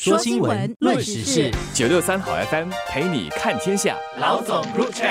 说新闻，论时事，九六三好 FM 陪你看天下。老总入场。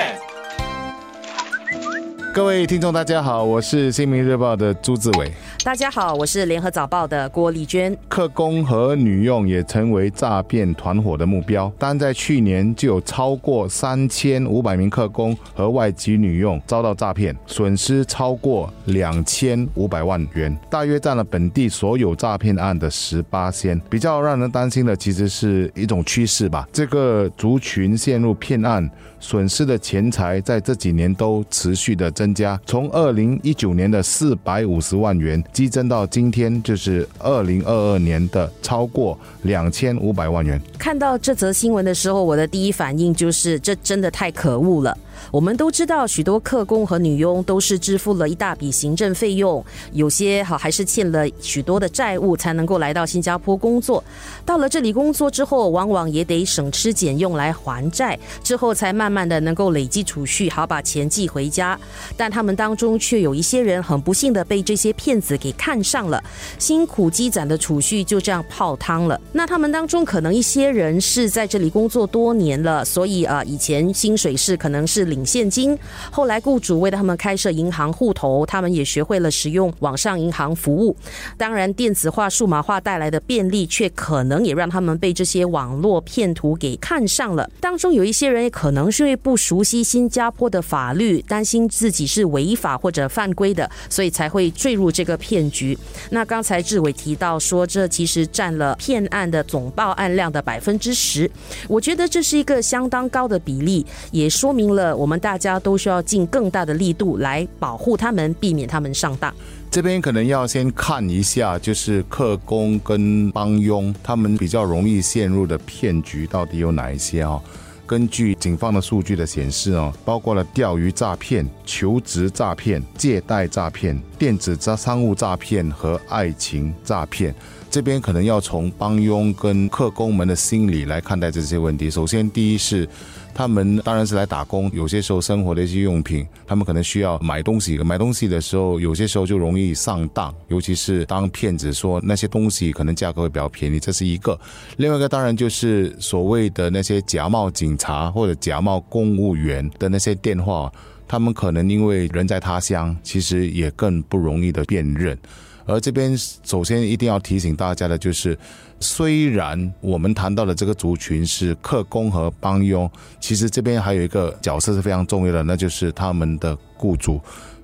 各位听众，大家好，我是新民日报的朱志伟。大家好，我是联合早报的郭丽娟。客工和女佣也成为诈骗团伙的目标。单在去年就有超过三千五百名客工和外籍女佣遭到诈骗，损失超过两千五百万元，大约占了本地所有诈骗案的十八仙。比较让人担心的，其实是一种趋势吧。这个族群陷入骗案，损失的钱财在这几年都持续的增加，从二零一九年的四百五十万元。激增到今天就是二零二二年的超过两千五百万元。看到这则新闻的时候，我的第一反应就是这真的太可恶了。我们都知道，许多客工和女佣都是支付了一大笔行政费用，有些好还是欠了许多的债务才能够来到新加坡工作。到了这里工作之后，往往也得省吃俭用来还债，之后才慢慢的能够累积储蓄，好把钱寄回家。但他们当中却有一些人很不幸的被这些骗子给看上了，辛苦积攒的储蓄就这样泡汤了。那他们当中可能一些人是在这里工作多年了，所以啊，以前薪水是可能是。领现金，后来雇主为了他们开设银行户头，他们也学会了使用网上银行服务。当然，电子化、数码化带来的便利，却可能也让他们被这些网络骗徒给看上了。当中有一些人也可能是因为不熟悉新加坡的法律，担心自己是违法或者犯规的，所以才会坠入这个骗局。那刚才志伟提到说，这其实占了骗案的总报案量的百分之十，我觉得这是一个相当高的比例，也说明了。我们大家都需要尽更大的力度来保护他们，避免他们上当。这边可能要先看一下，就是客工跟帮佣他们比较容易陷入的骗局到底有哪一些啊？根据警方的数据的显示哦，包括了钓鱼诈骗、求职诈骗、借贷诈骗、电子诈商务诈骗和爱情诈骗。这边可能要从帮佣跟客工们的心理来看待这些问题。首先，第一是。他们当然是来打工，有些时候生活的一些用品，他们可能需要买东西。买东西的时候，有些时候就容易上当，尤其是当骗子说那些东西可能价格会比较便宜，这是一个。另外一个当然就是所谓的那些假冒警察或者假冒公务员的那些电话，他们可能因为人在他乡，其实也更不容易的辨认。而这边首先一定要提醒大家的就是，虽然我们谈到的这个族群是客工和帮佣，其实这边还有一个角色是非常重要的，那就是他们的雇主。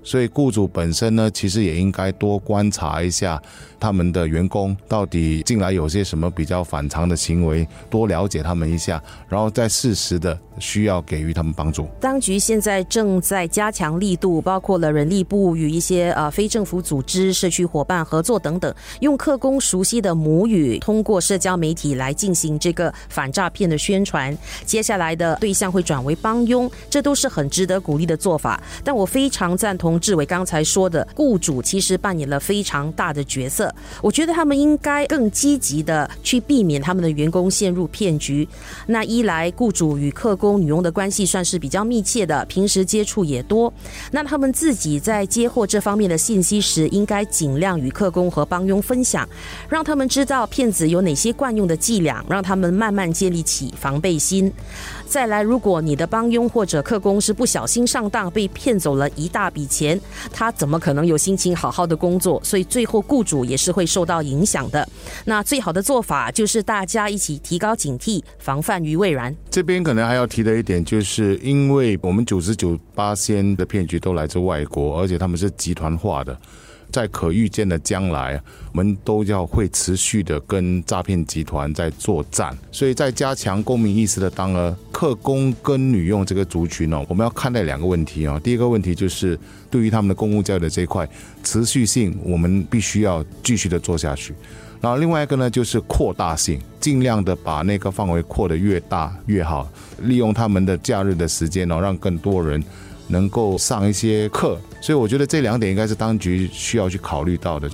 所以雇主本身呢，其实也应该多观察一下他们的员工到底进来有些什么比较反常的行为，多了解他们一下，然后再适时的需要给予他们帮助。当局现在正在加强力度，包括了人力部与一些呃非政府组织、社区伙伴合作等等，用客工熟悉的母语，通过社交媒体来进行这个反诈骗的宣传。接下来的对象会转为帮佣，这都是很值得鼓励的做法。但我非常赞同。志伟刚才说的，雇主其实扮演了非常大的角色。我觉得他们应该更积极的去避免他们的员工陷入骗局。那一来，雇主与客工女佣的关系算是比较密切的，平时接触也多。那他们自己在接获这方面的信息时，应该尽量与客工和帮佣分享，让他们知道骗子有哪些惯用的伎俩，让他们慢慢建立起防备心。再来，如果你的帮佣或者客工是不小心上当，被骗走了一大笔钱，他怎么可能有心情好好的工作？所以最后雇主也是会受到影响的。那最好的做法就是大家一起提高警惕，防范于未然。这边可能还要提的一点，就是因为我们九十九八仙的骗局都来自外国，而且他们是集团化的。在可预见的将来，我们都要会持续的跟诈骗集团在作战，所以在加强公民意识的当儿，客工跟女佣这个族群哦，我们要看待两个问题哦。第一个问题就是对于他们的公共教育的这一块持续性，我们必须要继续的做下去。然后另外一个呢，就是扩大性，尽量的把那个范围扩得越大越好，利用他们的假日的时间哦，让更多人。能够上一些课，所以我觉得这两点应该是当局需要去考虑到的。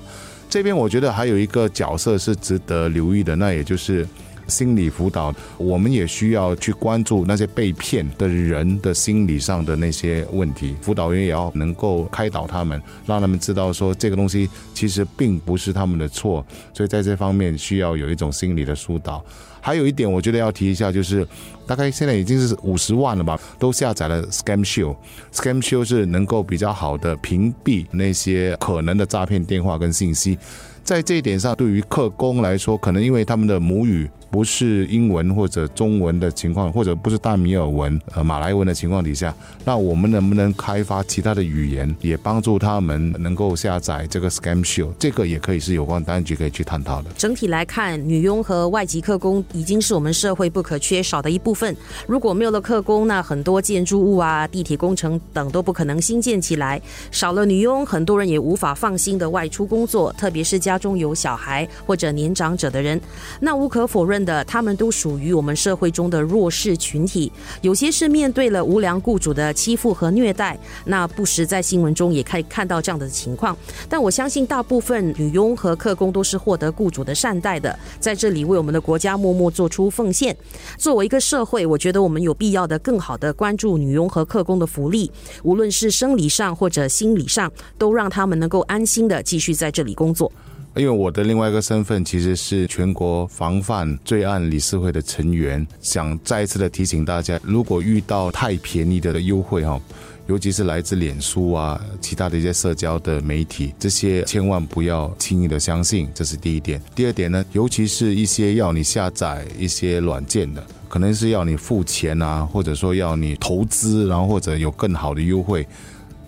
这边我觉得还有一个角色是值得留意的，那也就是心理辅导，我们也需要去关注那些被骗的人的心理上的那些问题。辅导员也要能够开导他们，让他们知道说这个东西其实并不是他们的错，所以在这方面需要有一种心理的疏导。还有一点，我觉得要提一下，就是大概现在已经是五十万了吧，都下载了 Scam Shield。Scam Shield 是能够比较好的屏蔽那些可能的诈骗电话跟信息。在这一点上，对于客工来说，可能因为他们的母语。不是英文或者中文的情况，或者不是大米尔文、呃马来文的情况底下，那我们能不能开发其他的语言，也帮助他们能够下载这个 Scam Show？这个也可以是有关单局可以去探讨的。整体来看，女佣和外籍客工已经是我们社会不可缺少的一部分。如果没有了客工，那很多建筑物啊、地铁工程等都不可能新建起来。少了女佣，很多人也无法放心的外出工作，特别是家中有小孩或者年长者的人。那无可否认的，他们都属于我们社会中的弱势群体，有些是面对了无良雇主的欺负和虐待，那不时在新闻中也可以看到这样的情况。但我相信大部分女佣和客工都是获得雇主的善待的，在这里为我们的国家默默做出奉献。作为一个社会，我觉得我们有必要的更好的关注女佣和客工的福利，无论是生理上或者心理上，都让他们能够安心的继续在这里工作。因为我的另外一个身份其实是全国防范罪案理事会的成员，想再一次的提醒大家，如果遇到太便宜的优惠哈，尤其是来自脸书啊、其他的一些社交的媒体，这些千万不要轻易的相信，这是第一点。第二点呢，尤其是一些要你下载一些软件的，可能是要你付钱啊，或者说要你投资，然后或者有更好的优惠。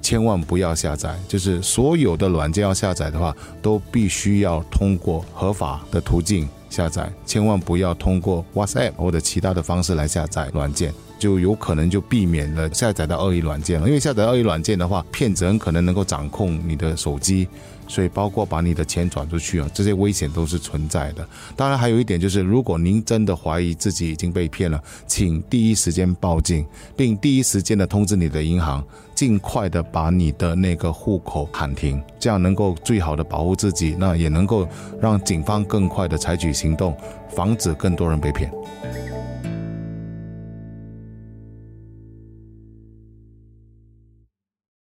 千万不要下载，就是所有的软件要下载的话，都必须要通过合法的途径下载，千万不要通过 WhatsApp 或者其他的方式来下载软件，就有可能就避免了下载到恶意软件了。因为下载恶意软件的话，骗子很可能能够掌控你的手机。所以，包括把你的钱转出去啊，这些危险都是存在的。当然，还有一点就是，如果您真的怀疑自己已经被骗了，请第一时间报警，并第一时间的通知你的银行，尽快的把你的那个户口喊停，这样能够最好的保护自己，那也能够让警方更快的采取行动，防止更多人被骗。